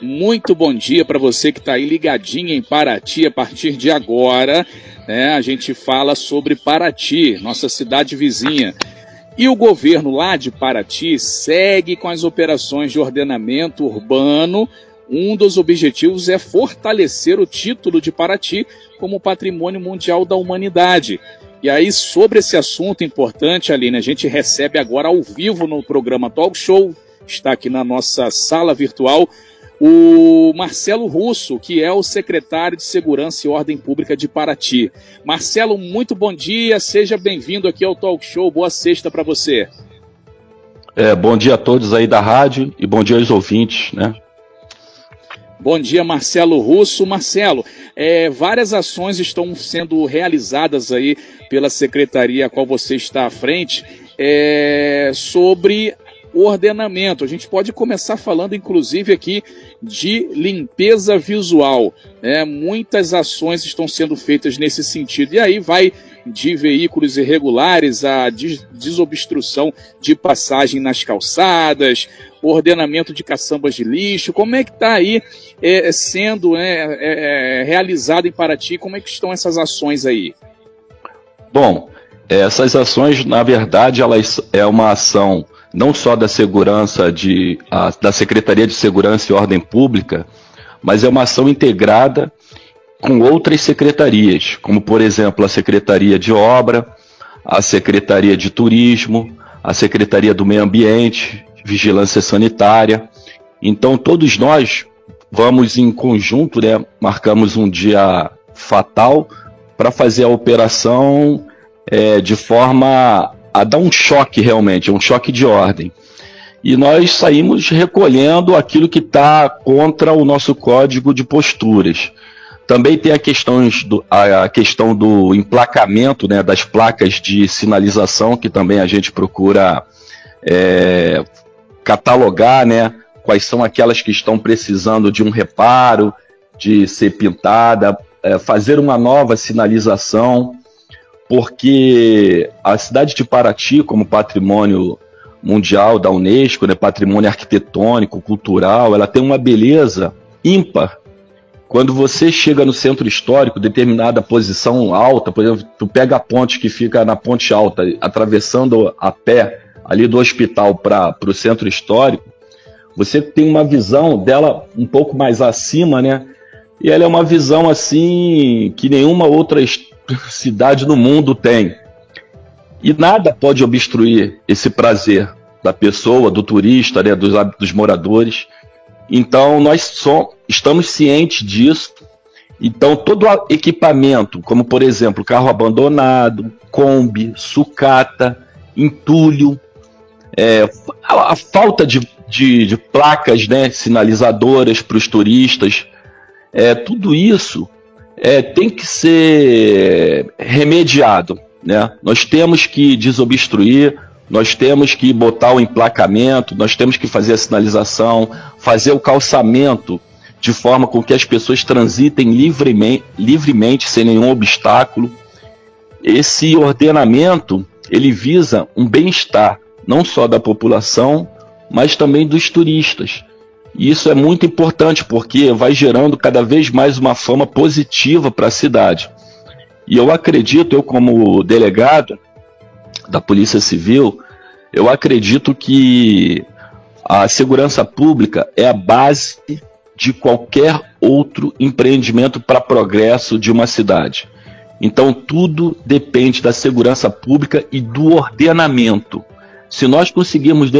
Muito bom dia para você que está aí ligadinho em Paraty a partir de agora. Né, a gente fala sobre Paraty, nossa cidade vizinha. E o governo lá de Paraty segue com as operações de ordenamento urbano. Um dos objetivos é fortalecer o título de Paraty como Patrimônio Mundial da Humanidade. E aí, sobre esse assunto importante, Aline, a gente recebe agora ao vivo no programa Talk Show, está aqui na nossa sala virtual, o Marcelo Russo, que é o secretário de Segurança e Ordem Pública de Paraty. Marcelo, muito bom dia, seja bem-vindo aqui ao Talk Show, boa sexta para você. É, bom dia a todos aí da rádio e bom dia aos ouvintes, né? Bom dia, Marcelo Russo. Marcelo, é, várias ações estão sendo realizadas aí pela secretaria a qual você está à frente é, sobre o ordenamento. A gente pode começar falando, inclusive, aqui de limpeza visual. Né? Muitas ações estão sendo feitas nesse sentido. E aí vai de veículos irregulares a desobstrução de passagem nas calçadas, ordenamento de caçambas de lixo. Como é que está aí é, sendo é, é, realizado em Paraty? Como é que estão essas ações aí? Bom, essas ações, na verdade, elas é uma ação não só da segurança de, a, da Secretaria de Segurança e Ordem Pública, mas é uma ação integrada com outras secretarias, como por exemplo a Secretaria de Obra, a Secretaria de Turismo, a Secretaria do Meio Ambiente, Vigilância Sanitária. Então todos nós vamos em conjunto, né, marcamos um dia fatal para fazer a operação é, de forma a dar um choque realmente, um choque de ordem. E nós saímos recolhendo aquilo que está contra o nosso código de posturas. Também tem a questão do, a questão do emplacamento né, das placas de sinalização, que também a gente procura é, catalogar né, quais são aquelas que estão precisando de um reparo, de ser pintada, é, fazer uma nova sinalização, porque a cidade de Paraty, como patrimônio mundial da Unesco, né, patrimônio arquitetônico, cultural, ela tem uma beleza ímpar. Quando você chega no centro histórico, determinada posição alta, por exemplo, tu pega a ponte que fica na ponte alta, atravessando a pé ali do hospital para o centro histórico, você tem uma visão dela um pouco mais acima, né? E ela é uma visão assim que nenhuma outra cidade no mundo tem. E nada pode obstruir esse prazer da pessoa, do turista, né, dos, dos moradores. Então nós só estamos cientes disso. Então todo equipamento, como por exemplo carro abandonado, Kombi, sucata, entulho, é, a, a, falta de, de, de placas né, sinalizadoras para os turistas, é, tudo isso é, tem que ser remediado. Né? Nós temos que desobstruir, nós temos que botar o emplacamento, nós temos que fazer a sinalização, fazer o calçamento de forma com que as pessoas transitem livremente, livremente sem nenhum obstáculo. Esse ordenamento ele visa um bem-estar não só da população, mas também dos turistas. E isso é muito importante porque vai gerando cada vez mais uma fama positiva para a cidade. E eu acredito, eu como delegado da Polícia Civil, eu acredito que a segurança pública é a base de qualquer outro empreendimento para progresso de uma cidade. Então tudo depende da segurança pública e do ordenamento. Se nós conseguirmos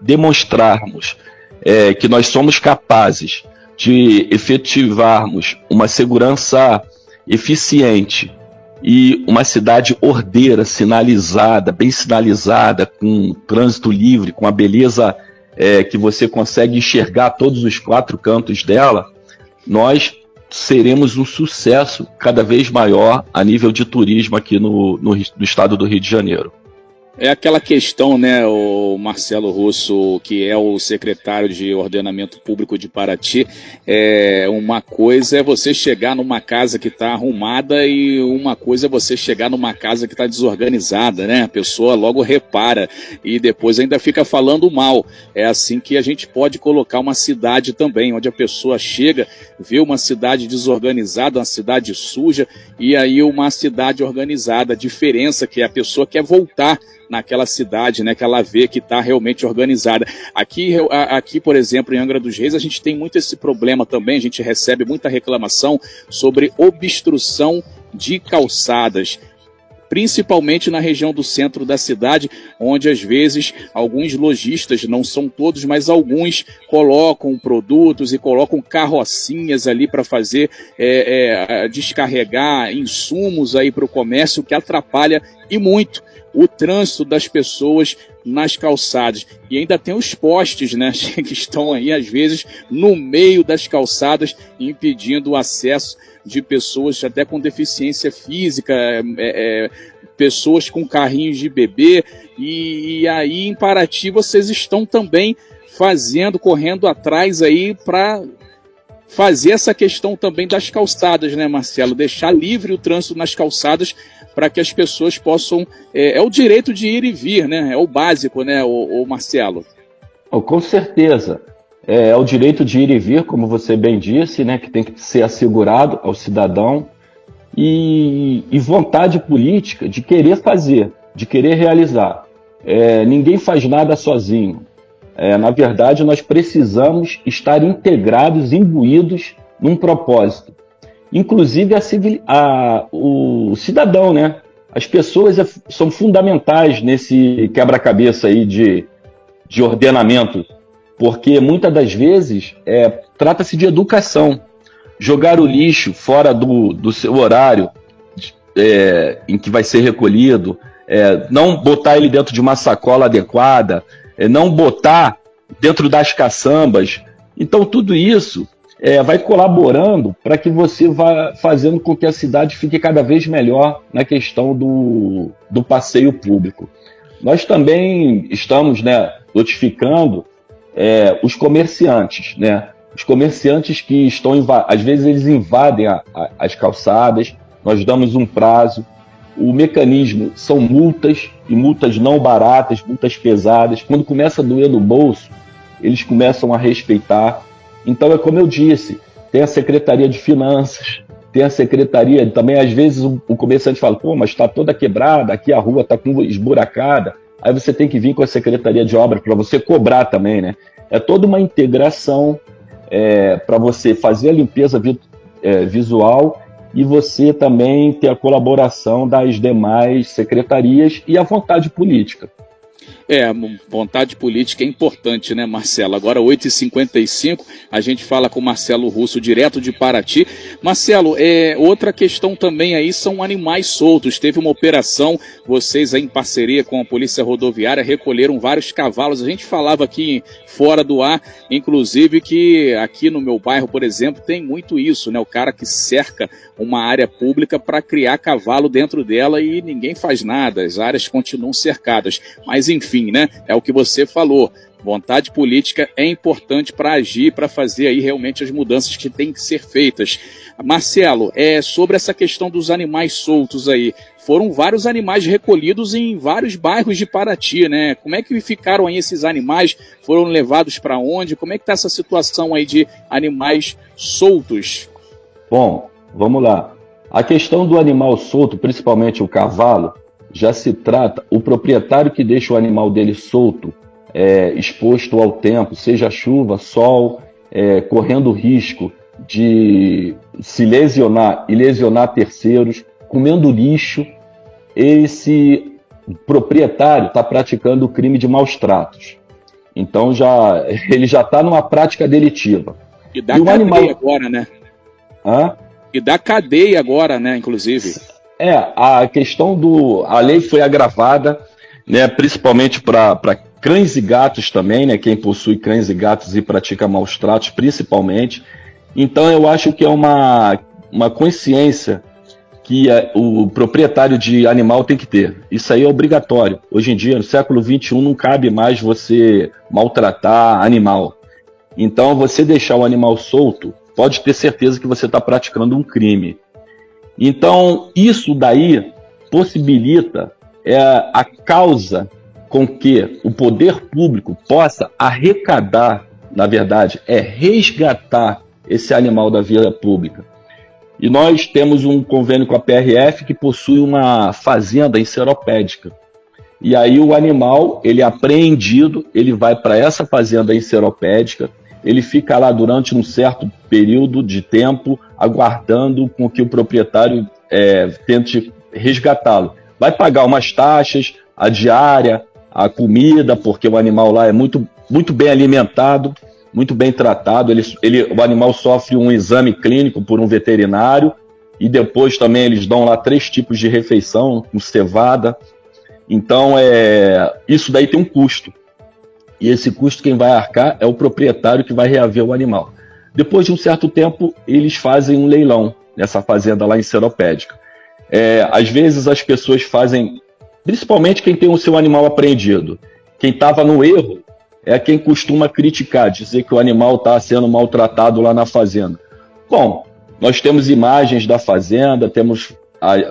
demonstrarmos é, que nós somos capazes de efetivarmos uma segurança eficiente e uma cidade ordeira, sinalizada, bem sinalizada, com trânsito livre, com a beleza é, que você consegue enxergar todos os quatro cantos dela, nós seremos um sucesso cada vez maior a nível de turismo aqui no, no, no estado do Rio de Janeiro. É aquela questão, né, o Marcelo Russo, que é o secretário de Ordenamento Público de Paraty, é uma coisa é você chegar numa casa que está arrumada e uma coisa é você chegar numa casa que está desorganizada, né? A pessoa logo repara e depois ainda fica falando mal. É assim que a gente pode colocar uma cidade também, onde a pessoa chega, vê uma cidade desorganizada, uma cidade suja e aí uma cidade organizada. A diferença que a pessoa quer voltar naquela cidade, né, que ela vê que está realmente organizada. Aqui, aqui, por exemplo, em Angra dos Reis, a gente tem muito esse problema também, a gente recebe muita reclamação sobre obstrução de calçadas principalmente na região do centro da cidade, onde às vezes alguns lojistas, não são todos, mas alguns colocam produtos e colocam carrocinhas ali para fazer é, é, descarregar insumos aí para o comércio, que atrapalha e muito o trânsito das pessoas nas calçadas. E ainda tem os postes, né, que estão aí às vezes no meio das calçadas, impedindo o acesso de pessoas até com deficiência física, é, é, pessoas com carrinhos de bebê. E, e aí em Paraty vocês estão também fazendo, correndo atrás aí para fazer essa questão também das calçadas, né, Marcelo? Deixar livre o trânsito nas calçadas para que as pessoas possam. É, é, o direito de ir e vir, né? É o básico, né, o, o Marcelo? Oh, com certeza. É, é, o direito de ir e vir, como você bem disse, né, que tem que ser assegurado ao cidadão, e, e vontade política de querer fazer, de querer realizar. É, ninguém faz nada sozinho. É, na verdade, nós precisamos estar integrados, imbuídos num propósito inclusive a, civil, a, o cidadão, né? As pessoas é, são fundamentais nesse quebra-cabeça aí de, de ordenamento, porque muitas das vezes é, trata-se de educação. Jogar o lixo fora do, do seu horário é, em que vai ser recolhido, é, não botar ele dentro de uma sacola adequada, não botar dentro das caçambas. Então, tudo isso é, vai colaborando para que você vá fazendo com que a cidade fique cada vez melhor na questão do, do passeio público. Nós também estamos né, notificando é, os comerciantes, né? Os comerciantes que estão, às vezes eles invadem a, a, as calçadas, nós damos um prazo. O mecanismo são multas, e multas não baratas, multas pesadas. Quando começa a doer no bolso, eles começam a respeitar. Então é como eu disse, tem a Secretaria de Finanças, tem a Secretaria, também às vezes o, comerciante fala, pô, mas está toda quebrada, aqui a rua está esburacada, aí você tem que vir com a Secretaria de Obras para você cobrar também, né? É toda uma integração é, para você fazer a limpeza vi, é, visual e você também ter a colaboração das demais secretarias e a vontade política. É, vontade política é importante, né, Marcelo? Agora, 8h55, a gente fala com Marcelo Russo, direto de Paraty. Marcelo, é, outra questão também aí são animais soltos. Teve uma operação, vocês aí em parceria com a Polícia Rodoviária recolheram vários cavalos. A gente falava aqui fora do ar, inclusive, que aqui no meu bairro, por exemplo, tem muito isso, né? O cara que cerca uma área pública para criar cavalo dentro dela e ninguém faz nada, as áreas continuam cercadas. Mas né? É o que você falou. Vontade política é importante para agir, para fazer aí realmente as mudanças que têm que ser feitas. Marcelo, é sobre essa questão dos animais soltos aí. Foram vários animais recolhidos em vários bairros de Paraty, né? Como é que ficaram aí esses animais? Foram levados para onde? Como é que está essa situação aí de animais soltos? Bom, Vamos lá. A questão do animal solto, principalmente o cavalo, já se trata o proprietário que deixa o animal dele solto, é, exposto ao tempo, seja chuva, sol, é, correndo risco de se lesionar e lesionar terceiros, comendo lixo, esse proprietário está praticando o crime de maus tratos. Então já ele já está numa prática delitiva. E dá e animal agora, né? Hã? E da cadeia agora, né, inclusive. É, a questão do. A lei foi agravada, né, principalmente para cães e gatos também, né? Quem possui cães e gatos e pratica maus tratos, principalmente. Então eu acho que é uma, uma consciência que o proprietário de animal tem que ter. Isso aí é obrigatório. Hoje em dia, no século XXI, não cabe mais você maltratar animal. Então, você deixar o animal solto, pode ter certeza que você está praticando um crime. Então, isso daí possibilita é, a causa com que o poder público possa arrecadar, na verdade, é resgatar esse animal da via pública. E nós temos um convênio com a PRF que possui uma fazenda enceropédica. E aí o animal, ele é apreendido, ele vai para essa fazenda enceropédica, ele fica lá durante um certo período de tempo, aguardando com que o proprietário é, tente resgatá-lo. Vai pagar umas taxas, a diária, a comida, porque o animal lá é muito, muito bem alimentado, muito bem tratado. Ele, ele, o animal sofre um exame clínico por um veterinário e depois também eles dão lá três tipos de refeição com cevada. Então, é, isso daí tem um custo. E esse custo quem vai arcar é o proprietário que vai reaver o animal. Depois de um certo tempo, eles fazem um leilão nessa fazenda lá em Seropédica. É, às vezes as pessoas fazem Principalmente quem tem o seu animal apreendido. Quem estava no erro é quem costuma criticar, dizer que o animal está sendo maltratado lá na fazenda. Bom, nós temos imagens da fazenda, temos,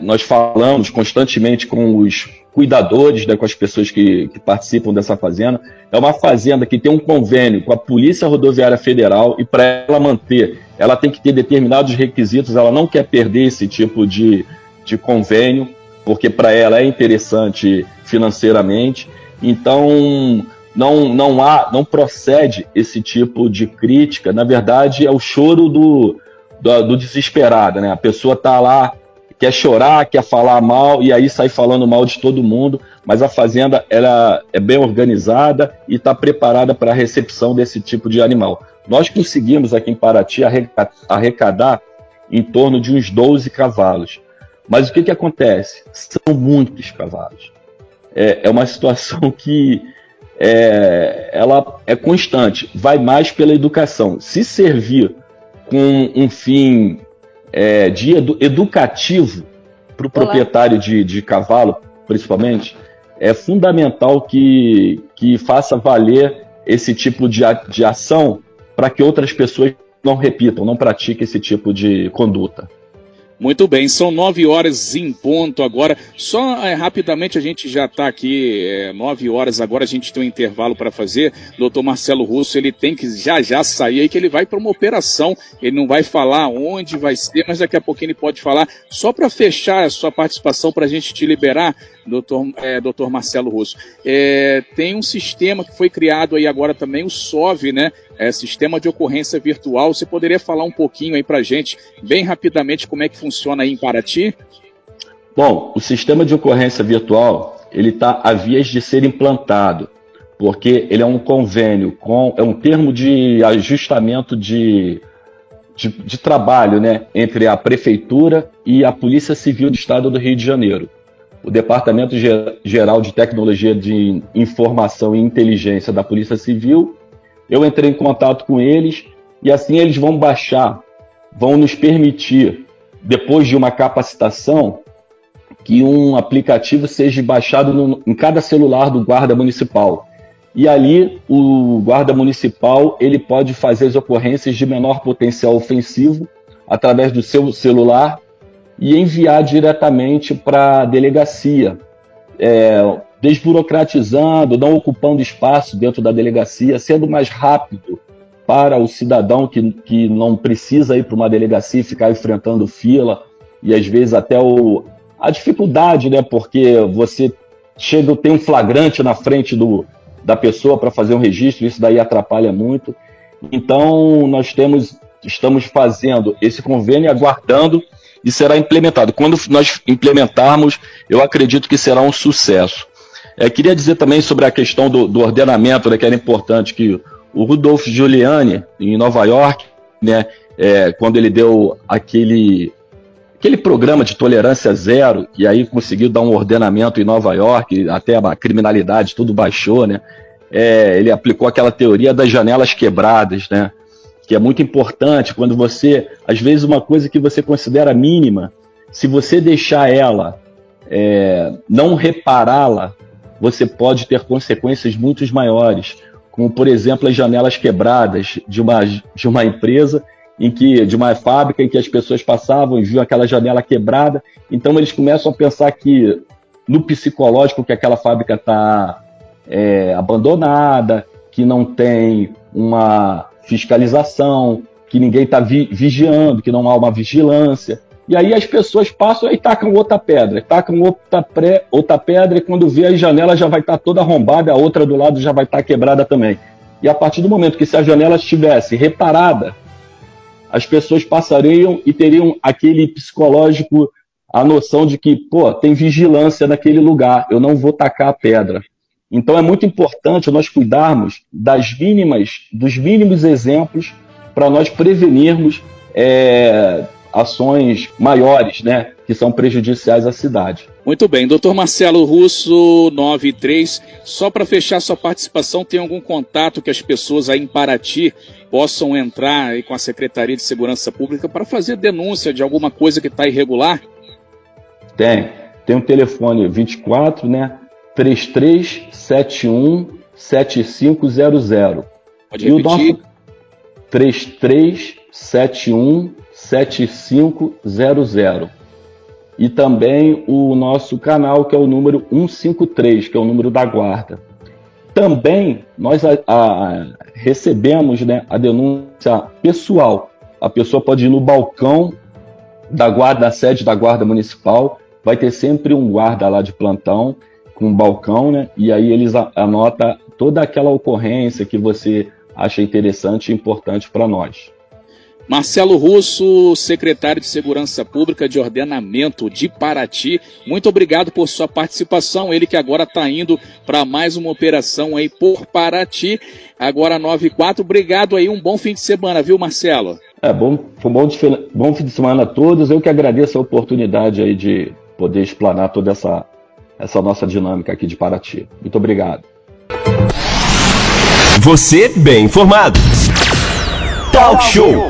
nós falamos constantemente com os cuidadores, né, com as pessoas que, que participam dessa fazenda. É uma fazenda que tem um convênio com a Polícia Rodoviária Federal e para ela manter, ela tem que ter determinados requisitos, ela não quer perder esse tipo de, de convênio porque para ela é interessante financeiramente. Então, não, não há, não procede esse tipo de crítica. Na verdade, é o choro do, do, do desesperado, né? A pessoa está lá, quer chorar, quer falar mal e aí sai falando mal de todo mundo. Mas a fazenda ela é bem organizada e está preparada para a recepção desse tipo de animal. Nós conseguimos aqui em Paraty arrecadar em torno de uns 12 cavalos. Mas o que, que acontece? São muitos cavalos. É, é uma situação que é, ela é constante, vai mais pela educação. Se servir com um fim é, de edu educativo para o proprietário de, de cavalo, principalmente, é fundamental que, que faça valer esse tipo de, de ação para que outras pessoas não repitam, não pratiquem esse tipo de conduta. Muito bem, são nove horas em ponto agora. Só é, rapidamente a gente já está aqui, é, nove horas agora, a gente tem um intervalo para fazer. Doutor Marcelo Russo, ele tem que já já sair aí, que ele vai para uma operação. Ele não vai falar onde vai ser, mas daqui a pouquinho ele pode falar. Só para fechar a sua participação, para a gente te liberar, doutor, é, doutor Marcelo Russo. É, tem um sistema que foi criado aí agora também, o SOV, né? É, sistema de ocorrência virtual. Você poderia falar um pouquinho aí para gente, bem rapidamente, como é que funciona aí em Paraty? Bom, o sistema de ocorrência virtual ele está a vias de ser implantado, porque ele é um convênio com é um termo de ajustamento de, de, de trabalho, né, entre a prefeitura e a Polícia Civil do Estado do Rio de Janeiro. O Departamento Geral de Tecnologia de Informação e Inteligência da Polícia Civil eu entrei em contato com eles e assim eles vão baixar, vão nos permitir, depois de uma capacitação, que um aplicativo seja baixado no, em cada celular do guarda municipal. E ali o guarda municipal ele pode fazer as ocorrências de menor potencial ofensivo através do seu celular e enviar diretamente para a delegacia. É, desburocratizando, não ocupando espaço dentro da delegacia, sendo mais rápido para o cidadão que, que não precisa ir para uma delegacia e ficar enfrentando fila e às vezes até o, a dificuldade, né? Porque você chega, tem um flagrante na frente do, da pessoa para fazer um registro, isso daí atrapalha muito. Então, nós temos, estamos fazendo esse convênio aguardando e será implementado. Quando nós implementarmos, eu acredito que será um sucesso. É, queria dizer também sobre a questão do, do ordenamento, né, que era importante, que o Rudolf Giuliani, em Nova York, né, é, quando ele deu aquele, aquele programa de tolerância zero, e aí conseguiu dar um ordenamento em Nova York, até a criminalidade tudo baixou, né? É, ele aplicou aquela teoria das janelas quebradas, né? Que é muito importante quando você, às vezes, uma coisa que você considera mínima, se você deixar ela, é, não repará-la, você pode ter consequências muito maiores, como por exemplo as janelas quebradas de uma, de uma empresa em que de uma fábrica em que as pessoas passavam e viam aquela janela quebrada, então eles começam a pensar que no psicológico que aquela fábrica está é, abandonada, que não tem uma fiscalização, que ninguém está vi vigiando, que não há uma vigilância. E aí as pessoas passam e tacam outra pedra, tacam outra, pré, outra pedra e quando vê a janela já vai estar tá toda arrombada, a outra do lado já vai estar tá quebrada também. E a partir do momento que se a janela estivesse reparada, as pessoas passariam e teriam aquele psicológico, a noção de que, pô, tem vigilância naquele lugar, eu não vou tacar a pedra. Então é muito importante nós cuidarmos das mínimas, dos mínimos exemplos para nós prevenirmos é, ações maiores, né, que são prejudiciais à cidade. Muito bem, doutor Marcelo Russo, 93. Só para fechar sua participação, tem algum contato que as pessoas aí em Paraty possam entrar aí com a Secretaria de Segurança Pública para fazer denúncia de alguma coisa que está irregular? Tem. Tem um telefone 24, né? 3371 7500. Pode repetir. E o nosso 3371 7500. E também o nosso canal, que é o número 153, que é o número da guarda. Também nós a, a, recebemos né, a denúncia pessoal. A pessoa pode ir no balcão da guarda, da sede da guarda municipal, vai ter sempre um guarda lá de plantão com um balcão, né? E aí eles anota toda aquela ocorrência que você acha interessante e importante para nós. Marcelo Russo, secretário de Segurança Pública de Ordenamento de Paraty, muito obrigado por sua participação. Ele que agora está indo para mais uma operação aí por Paraty, agora 9 e 4. Obrigado aí, um bom fim de semana, viu, Marcelo? É, bom, um bom, bom fim de semana a todos. Eu que agradeço a oportunidade aí de poder explanar toda essa, essa nossa dinâmica aqui de Paraty. Muito obrigado. Você bem informado. Talk Show.